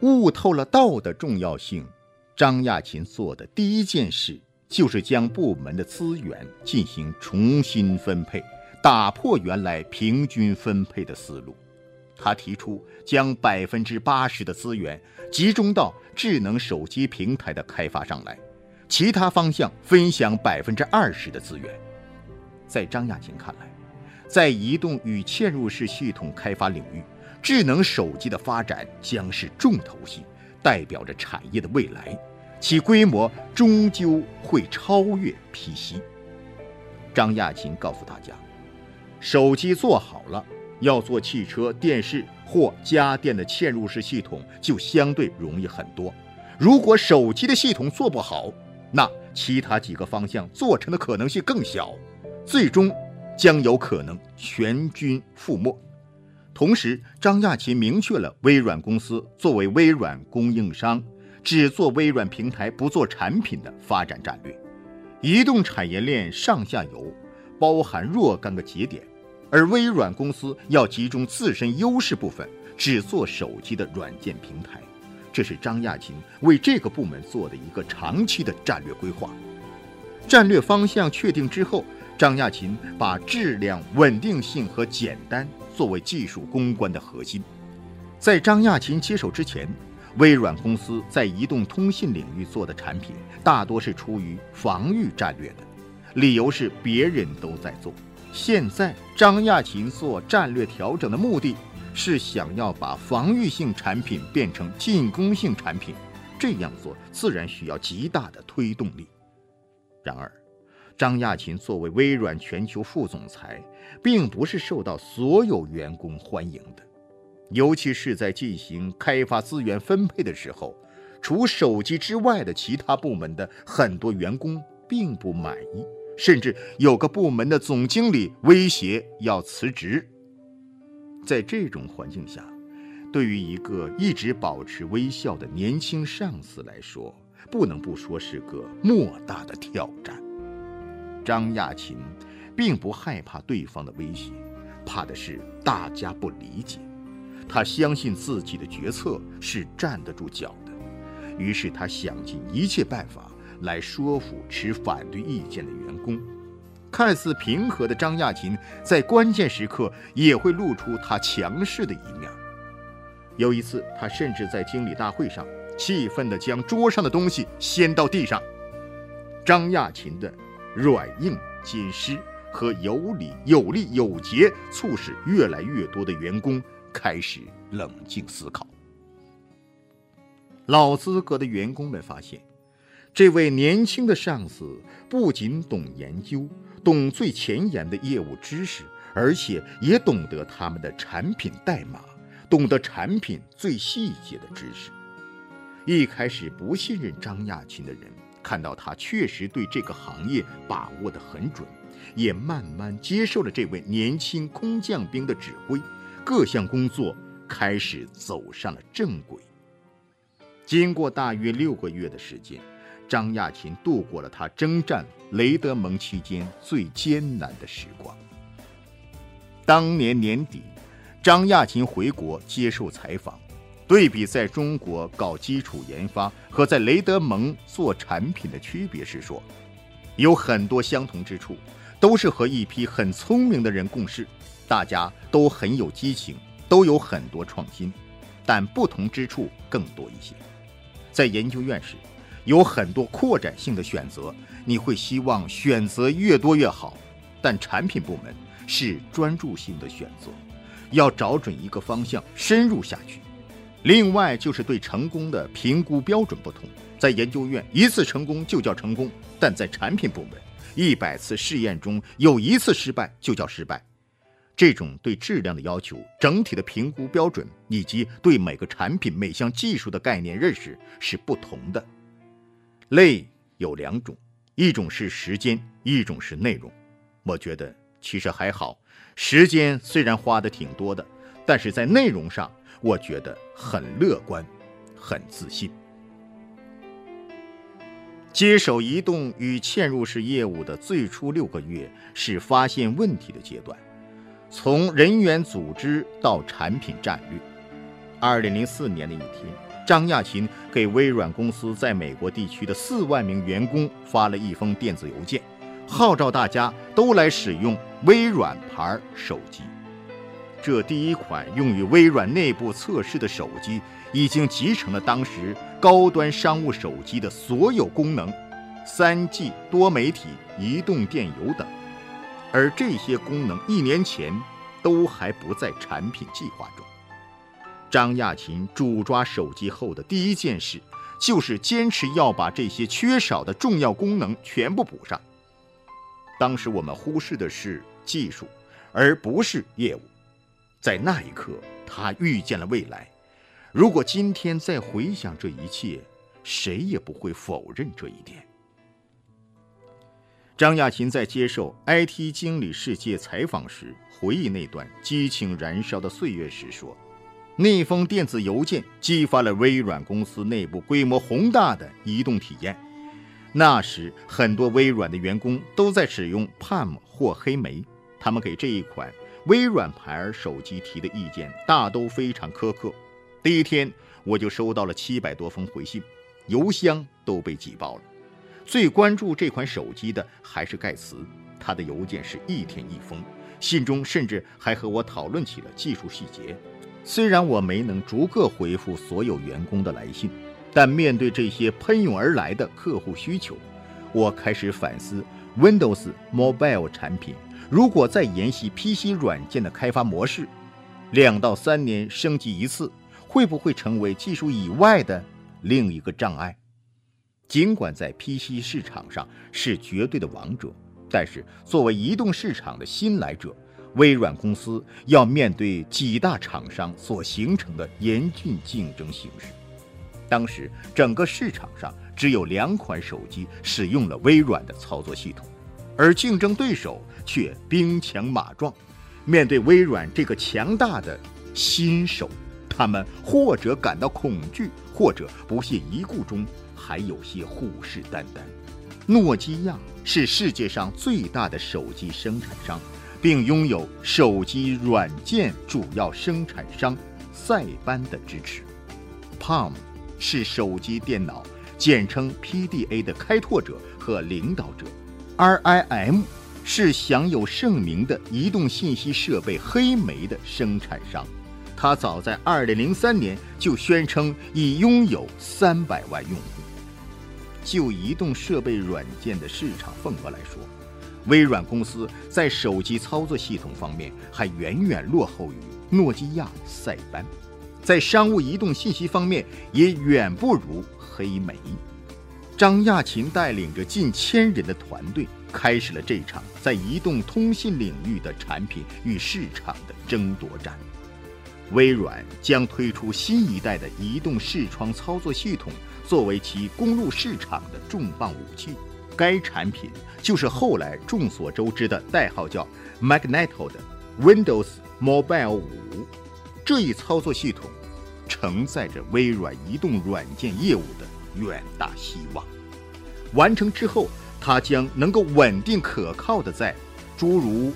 悟透了道的重要性，张亚勤做的第一件事就是将部门的资源进行重新分配，打破原来平均分配的思路。他提出将百分之八十的资源集中到智能手机平台的开发上来，其他方向分享百分之二十的资源。在张亚勤看来，在移动与嵌入式系统开发领域，智能手机的发展将是重头戏，代表着产业的未来，其规模终究会超越 PC。张亚勤告诉大家，手机做好了。要做汽车、电视或家电的嵌入式系统，就相对容易很多。如果手机的系统做不好，那其他几个方向做成的可能性更小，最终将有可能全军覆没。同时，张亚勤明确了微软公司作为微软供应商，只做微软平台不做产品的发展战略。移动产业链上下游包含若干个节点。而微软公司要集中自身优势部分，只做手机的软件平台，这是张亚勤为这个部门做的一个长期的战略规划。战略方向确定之后，张亚勤把质量、稳定性和简单作为技术攻关的核心。在张亚勤接手之前，微软公司在移动通信领域做的产品大多是出于防御战略的，理由是别人都在做。现在，张亚勤做战略调整的目的是想要把防御性产品变成进攻性产品，这样做自然需要极大的推动力。然而，张亚勤作为微软全球副总裁，并不是受到所有员工欢迎的，尤其是在进行开发资源分配的时候，除手机之外的其他部门的很多员工并不满意。甚至有个部门的总经理威胁要辞职。在这种环境下，对于一个一直保持微笑的年轻上司来说，不能不说是个莫大的挑战。张亚勤并不害怕对方的威胁，怕的是大家不理解。他相信自己的决策是站得住脚的，于是他想尽一切办法。来说服持反对意见的员工。看似平和的张亚勤，在关键时刻也会露出他强势的一面。有一次，他甚至在经理大会上气愤地将桌上的东西掀到地上。张亚勤的软硬兼施和有理有利有节，促使越来越多的员工开始冷静思考。老资格的员工们发现。这位年轻的上司不仅懂研究，懂最前沿的业务知识，而且也懂得他们的产品代码，懂得产品最细节的知识。一开始不信任张亚勤的人，看到他确实对这个行业把握得很准，也慢慢接受了这位年轻空降兵的指挥，各项工作开始走上了正轨。经过大约六个月的时间。张亚勤度过了他征战雷德蒙期间最艰难的时光。当年年底，张亚勤回国接受采访，对比在中国搞基础研发和在雷德蒙做产品的区别是说，有很多相同之处，都是和一批很聪明的人共事，大家都很有激情，都有很多创新，但不同之处更多一些。在研究院时。有很多扩展性的选择，你会希望选择越多越好，但产品部门是专注性的选择，要找准一个方向深入下去。另外就是对成功的评估标准不同，在研究院一次成功就叫成功，但在产品部门一百次试验中有一次失败就叫失败。这种对质量的要求、整体的评估标准以及对每个产品每项技术的概念认识是不同的。累有两种，一种是时间，一种是内容。我觉得其实还好，时间虽然花的挺多的，但是在内容上，我觉得很乐观，很自信。接手移动与嵌入式业务的最初六个月是发现问题的阶段，从人员组织到产品战略。二零零四年的一天。张亚勤给微软公司在美国地区的四万名员工发了一封电子邮件，号召大家都来使用微软牌手机。这第一款用于微软内部测试的手机，已经集成了当时高端商务手机的所有功能，3G 多媒体、移动电邮等。而这些功能一年前都还不在产品计划中。张亚勤主抓手机后的第一件事，就是坚持要把这些缺少的重要功能全部补上。当时我们忽视的是技术，而不是业务。在那一刻，他预见了未来。如果今天再回想这一切，谁也不会否认这一点。张亚勤在接受《IT 经理世界》采访时回忆那段激情燃烧的岁月时说。那封电子邮件激发了微软公司内部规模宏大的移动体验。那时，很多微软的员工都在使用 Palm 或黑莓，他们给这一款微软牌手机提的意见大都非常苛刻。第一天，我就收到了七百多封回信，邮箱都被挤爆了。最关注这款手机的还是盖茨，他的邮件是一天一封，信中甚至还和我讨论起了技术细节。虽然我没能逐个回复所有员工的来信，但面对这些喷涌而来的客户需求，我开始反思：Windows Mobile 产品如果再沿袭 PC 软件的开发模式，两到三年升级一次，会不会成为技术以外的另一个障碍？尽管在 PC 市场上是绝对的王者，但是作为移动市场的新来者。微软公司要面对几大厂商所形成的严峻竞争形势。当时，整个市场上只有两款手机使用了微软的操作系统，而竞争对手却兵强马壮。面对微软这个强大的新手，他们或者感到恐惧，或者不屑一顾中还有些虎视眈眈。诺基亚是世界上最大的手机生产商。并拥有手机软件主要生产商塞班的支持。Palm 是手机电脑，简称 PDA 的开拓者和领导者。RIM 是享有盛名的移动信息设备黑莓的生产商。它早在2003年就宣称已拥有300万用户。就移动设备软件的市场份额来说，微软公司在手机操作系统方面还远远落后于诺基亚、塞班，在商务移动信息方面也远不如黑莓。张亚勤带领着近千人的团队，开始了这场在移动通信领域的产品与市场的争夺战。微软将推出新一代的移动视窗操作系统，作为其攻入市场的重磅武器。该产品就是后来众所周知的代号叫 Magneto 的 Windows Mobile 5。这一操作系统承载着微软移动软件业务的远大希望。完成之后，它将能够稳定可靠的在诸如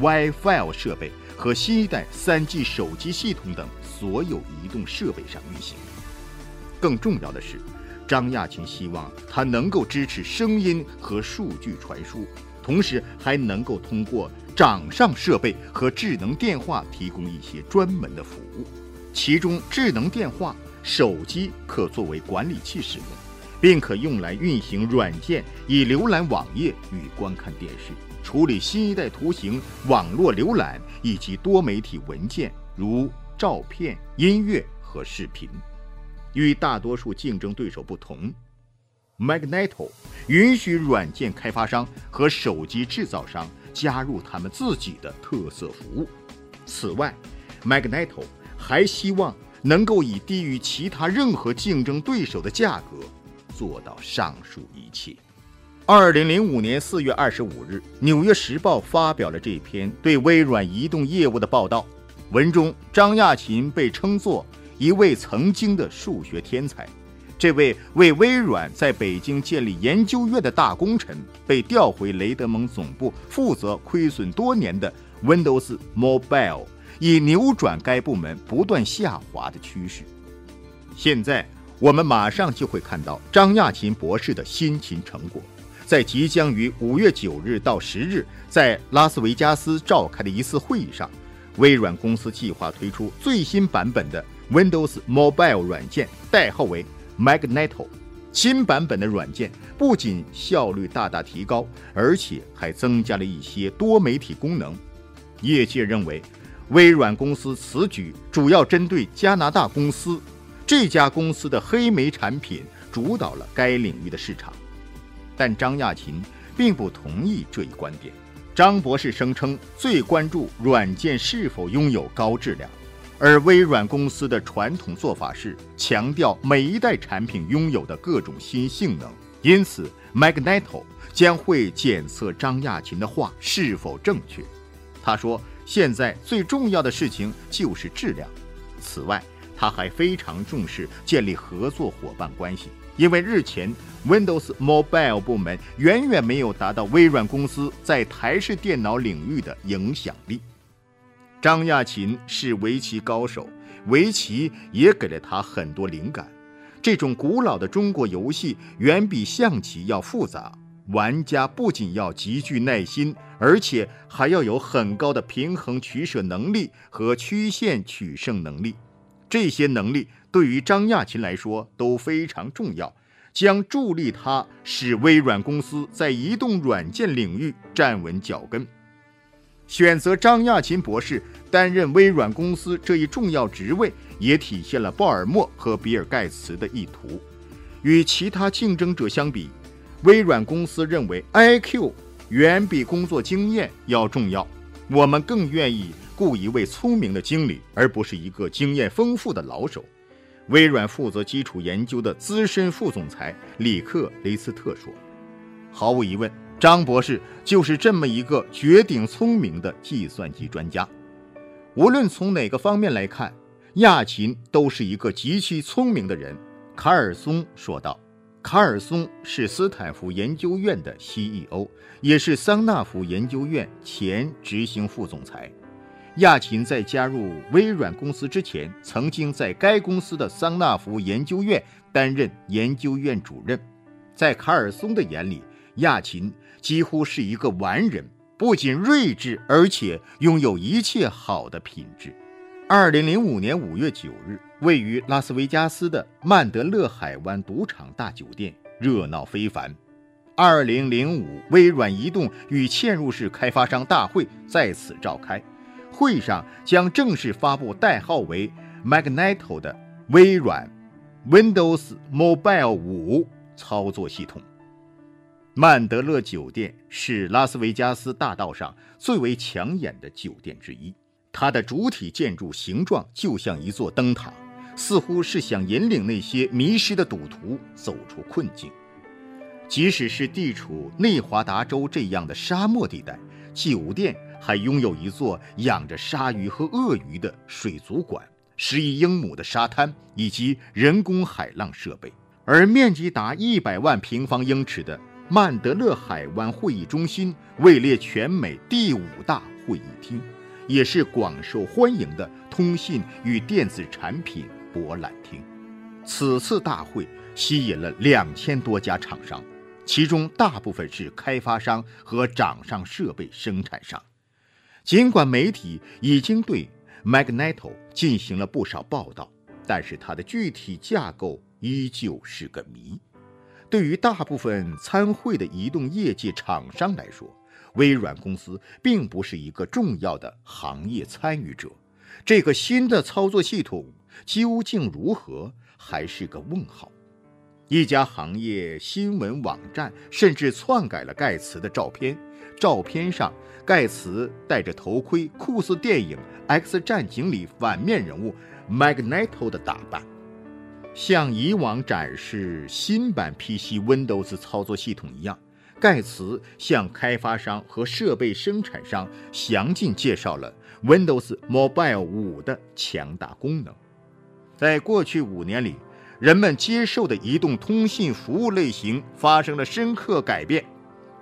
WiFi 设备和新一代 3G 手机系统等所有移动设备上运行。更重要的是。张亚勤希望它能够支持声音和数据传输，同时还能够通过掌上设备和智能电话提供一些专门的服务。其中，智能电话、手机可作为管理器使用，并可用来运行软件，以浏览网页与观看电视、处理新一代图形、网络浏览以及多媒体文件，如照片、音乐和视频。与大多数竞争对手不同，Magneto 允许软件开发商和手机制造商加入他们自己的特色服务。此外，Magneto 还希望能够以低于其他任何竞争对手的价格做到上述一切。二零零五年四月二十五日，《纽约时报》发表了这篇对微软移动业务的报道，文中张亚勤被称作。一位曾经的数学天才，这位为微软在北京建立研究院的大功臣，被调回雷德蒙总部负责亏损多年的 Windows Mobile，以扭转该部门不断下滑的趋势。现在我们马上就会看到张亚勤博士的辛勤成果。在即将于五月九日到十日在拉斯维加斯召开的一次会议上，微软公司计划推出最新版本的 Windows Mobile 软件，代号为 Magneto。新版本的软件不仅效率大大提高，而且还增加了一些多媒体功能。业界认为，微软公司此举主要针对加拿大公司，这家公司的黑莓产品主导了该领域的市场。但张亚勤并不同意这一观点。张博士声称，最关注软件是否拥有高质量，而微软公司的传统做法是强调每一代产品拥有的各种新性能。因此，Magneto 将会检测张亚勤的话是否正确。他说：“现在最重要的事情就是质量。此外，他还非常重视建立合作伙伴关系。”因为日前 Windows Mobile 部门远远没有达到微软公司在台式电脑领域的影响力。张亚勤是围棋高手，围棋也给了他很多灵感。这种古老的中国游戏远比象棋要复杂，玩家不仅要极具耐心，而且还要有很高的平衡取舍能力和曲线取胜能力。这些能力。对于张亚勤来说都非常重要，将助力他使微软公司在移动软件领域站稳脚跟。选择张亚勤博士担任微软公司这一重要职位，也体现了鲍尔默和比尔盖茨的意图。与其他竞争者相比，微软公司认为 IQ 远比工作经验要重要。我们更愿意雇一位聪明的经理，而不是一个经验丰富的老手。微软负责基础研究的资深副总裁里克雷斯特说：“毫无疑问，张博士就是这么一个绝顶聪明的计算机专家。无论从哪个方面来看，亚琴都是一个极其聪明的人。”卡尔松说道。卡尔松是斯坦福研究院的 CEO，也是桑纳福研究院前执行副总裁。亚勤在加入微软公司之前，曾经在该公司的桑纳福研究院担任研究院主任。在卡尔松的眼里，亚勤几乎是一个完人，不仅睿智，而且拥有一切好的品质。二零零五年五月九日，位于拉斯维加斯的曼德勒海湾赌场大酒店热闹非凡。二零零五微软移动与嵌入式开发商大会在此召开。会上将正式发布代号为 Magneto 的微软 Windows Mobile 5操作系统。曼德勒酒店是拉斯维加斯大道上最为抢眼的酒店之一，它的主体建筑形状就像一座灯塔，似乎是想引领那些迷失的赌徒走出困境。即使是地处内华达州这样的沙漠地带，酒店。还拥有一座养着鲨鱼和鳄鱼的水族馆，十亿英亩的沙滩以及人工海浪设备，而面积达一百万平方英尺的曼德勒海湾会议中心位列全美第五大会议厅，也是广受欢迎的通信与电子产品博览厅。此次大会吸引了两千多家厂商，其中大部分是开发商和掌上设备生产商。尽管媒体已经对 Magneto 进行了不少报道，但是它的具体架构依旧是个谜。对于大部分参会的移动业界厂商来说，微软公司并不是一个重要的行业参与者。这个新的操作系统究竟如何，还是个问号。一家行业新闻网站甚至篡改了盖茨的照片，照片上。盖茨戴着头盔，酷似电影《X 战警》里反面人物 Magneto 的打扮，像以往展示新版 PC Windows 操作系统一样，盖茨向开发商和设备生产商详尽介绍了 Windows Mobile 5的强大功能。在过去五年里，人们接受的移动通信服务类型发生了深刻改变。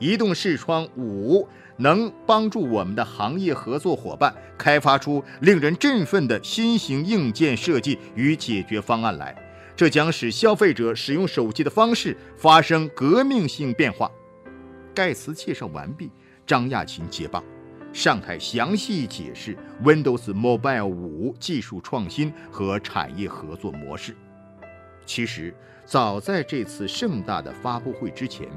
移动视窗五能帮助我们的行业合作伙伴开发出令人振奋的新型硬件设计与解决方案来，这将使消费者使用手机的方式发生革命性变化。盖茨介绍完毕，张亚勤接棒，上台详细解释 Windows Mobile 五技术创新和产业合作模式。其实，早在这次盛大的发布会之前，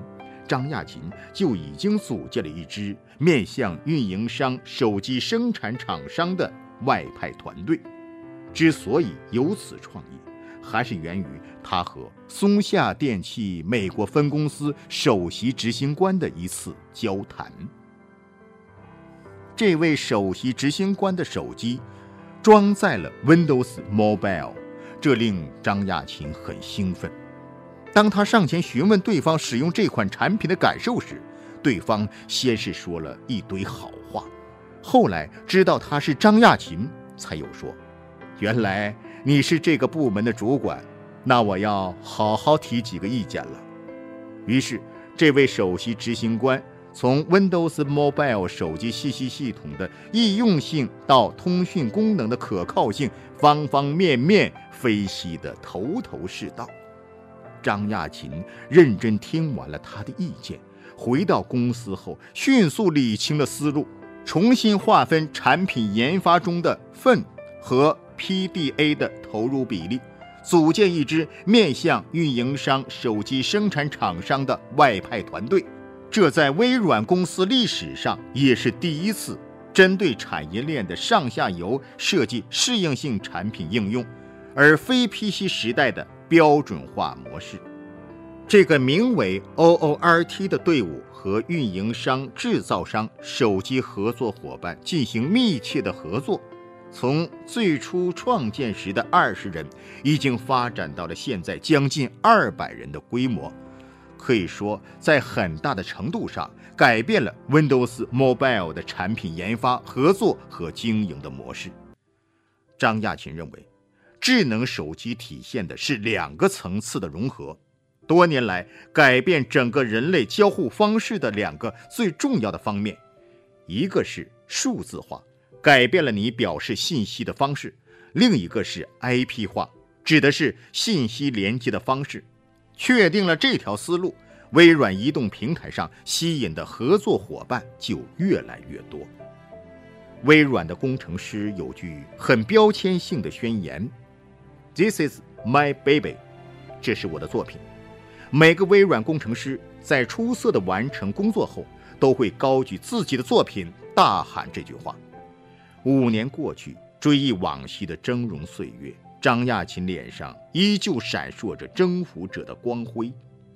张亚勤就已经组建了一支面向运营商、手机生产厂商的外派团队。之所以有此创意，还是源于他和松下电器美国分公司首席执行官的一次交谈。这位首席执行官的手机装载了 Windows Mobile，这令张亚勤很兴奋。当他上前询问对方使用这款产品的感受时，对方先是说了一堆好话，后来知道他是张亚勤，才有说。原来你是这个部门的主管，那我要好好提几个意见了。于是，这位首席执行官从 Windows Mobile 手机信息系统的易用性到通讯功能的可靠性，方方面面分析得头头是道。张亚勤认真听完了他的意见，回到公司后，迅速理清了思路，重新划分产品研发中的份和。PDA 的投入比例，组建一支面向运营商、手机生产厂商的外派团队。这在微软公司历史上也是第一次针对产业链的上下游设计适应性产品应用，而非 PC 时代的标准化模式。这个名为 OORT 的队伍和运营商、制造商、手机合作伙伴进行密切的合作。从最初创建时的二十人，已经发展到了现在将近二百人的规模，可以说在很大的程度上改变了 Windows Mobile 的产品研发、合作和经营的模式。张亚勤认为，智能手机体现的是两个层次的融合，多年来改变整个人类交互方式的两个最重要的方面，一个是数字化。改变了你表示信息的方式，另一个是 IP 化，指的是信息连接的方式。确定了这条思路，微软移动平台上吸引的合作伙伴就越来越多。微软的工程师有句很标签性的宣言：“This is my baby，这是我的作品。”每个微软工程师在出色的完成工作后，都会高举自己的作品，大喊这句话。五年过去，追忆往昔的峥嵘岁月，张亚勤脸上依旧闪烁着征服者的光辉，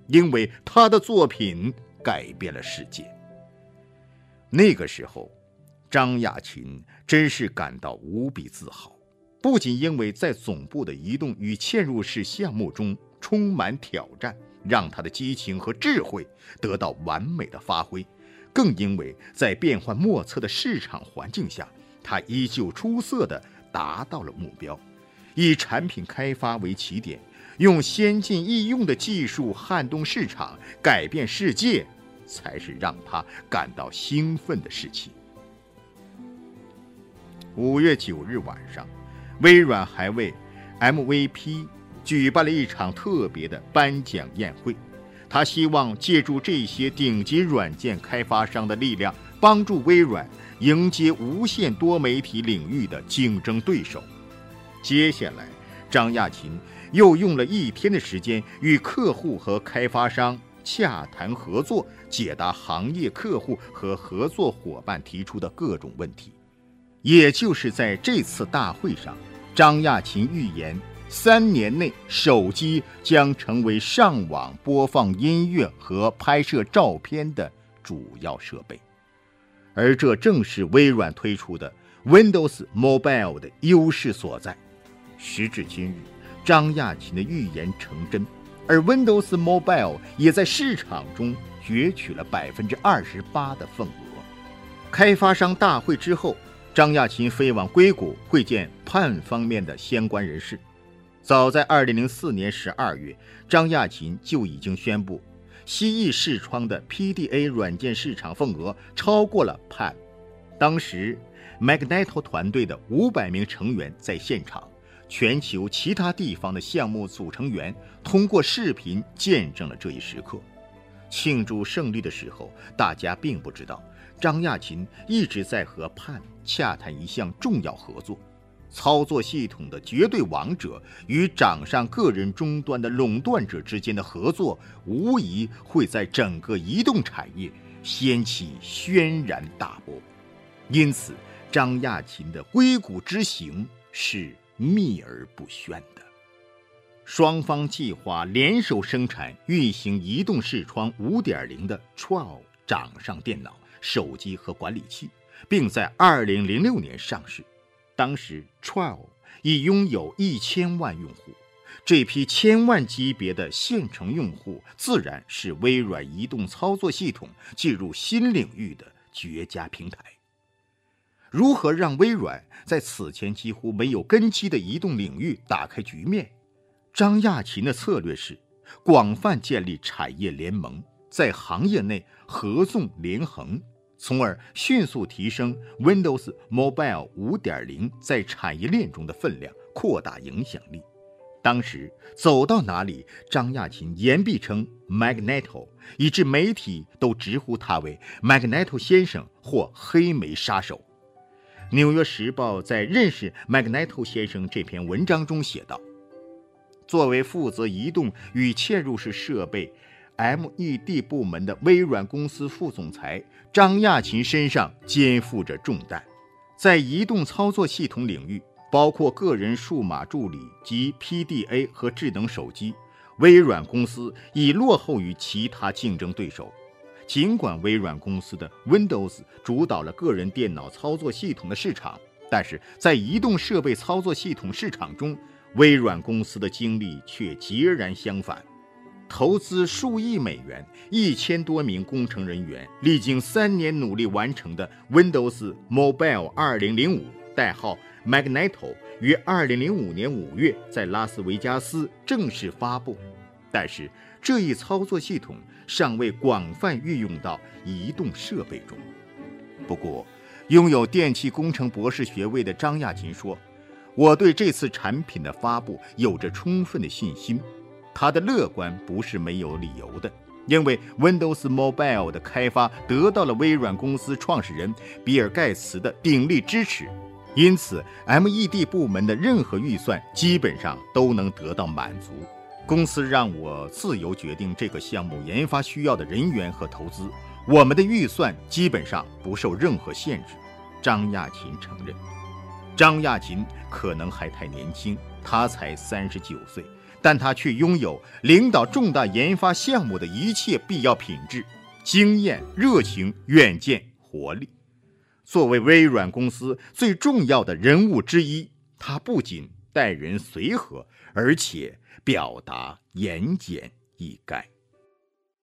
因为他的作品改变了世界。那个时候，张亚勤真是感到无比自豪，不仅因为在总部的移动与嵌入式项目中充满挑战，让他的激情和智慧得到完美的发挥，更因为在变幻莫测的市场环境下。他依旧出色地达到了目标，以产品开发为起点，用先进易用的技术撼动市场、改变世界，才是让他感到兴奋的事情。五月九日晚上，微软还为 MVP 举办了一场特别的颁奖宴会，他希望借助这些顶级软件开发商的力量，帮助微软。迎接无线多媒体领域的竞争对手。接下来，张亚勤又用了一天的时间与客户和开发商洽谈合作，解答行业客户和合作伙伴提出的各种问题。也就是在这次大会上，张亚勤预言，三年内手机将成为上网播放音乐和拍摄照片的主要设备。而这正是微软推出的 Windows Mobile 的优势所在。时至今日，张亚勤的预言成真，而 Windows Mobile 也在市场中攫取了百分之二十八的份额。开发商大会之后，张亚勤飞往硅谷会见 PAN 方面的相关人士。早在二零零四年十二月，张亚勤就已经宣布。蜥蜴视窗的 PDA 软件市场份额超过了 PAN。当时，Magneto 团队的五百名成员在现场，全球其他地方的项目组成员通过视频见证了这一时刻。庆祝胜利的时候，大家并不知道张亚勤一直在和盼洽谈一项重要合作。操作系统的绝对王者与掌上个人终端的垄断者之间的合作，无疑会在整个移动产业掀起轩然大波。因此，张亚勤的硅谷之行是秘而不宣的。双方计划联手生产运行移动视窗5.0的 Trial 掌上电脑、手机和管理器，并在2006年上市。当时，Trial 已拥有一千万用户，这批千万级别的现成用户，自然是微软移动操作系统进入新领域的绝佳平台。如何让微软在此前几乎没有根基的移动领域打开局面？张亚勤的策略是广泛建立产业联盟，在行业内合纵连横，从而迅速提升 Windows Mobile 5.0在产业链中的分量，扩大影响力。当时走到哪里，张亚勤言必称 Magneto，以致媒体都直呼他为 Magneto 先生或黑莓杀手。《纽约时报》在认识 Magneto 先生这篇文章中写道：“作为负责移动与嵌入式设备 （MED） 部门的微软公司副总裁张亚勤身上肩负着重担。在移动操作系统领域，包括个人数码助理及 PDA 和智能手机，微软公司已落后于其他竞争对手。”尽管微软公司的 Windows 主导了个人电脑操作系统的市场，但是在移动设备操作系统市场中，微软公司的经历却截然相反。投资数亿美元、一千多名工程人员，历经三年努力完成的 Windows Mobile 2005（ 代号 Magneto） 于2005年5月在拉斯维加斯正式发布。但是这一操作系统尚未广泛运用到移动设备中。不过，拥有电气工程博士学位的张亚勤说：“我对这次产品的发布有着充分的信心。”他的乐观不是没有理由的，因为 Windows Mobile 的开发得到了微软公司创始人比尔·盖茨的鼎力支持，因此 MED 部门的任何预算基本上都能得到满足。公司让我自由决定这个项目研发需要的人员和投资，我们的预算基本上不受任何限制。张亚勤承认，张亚勤可能还太年轻，他才三十九岁，但他却拥有领导重大研发项目的一切必要品质：经验、热情、远见、活力。作为微软公司最重要的人物之一，他不仅待人随和，而且。表达言简意赅。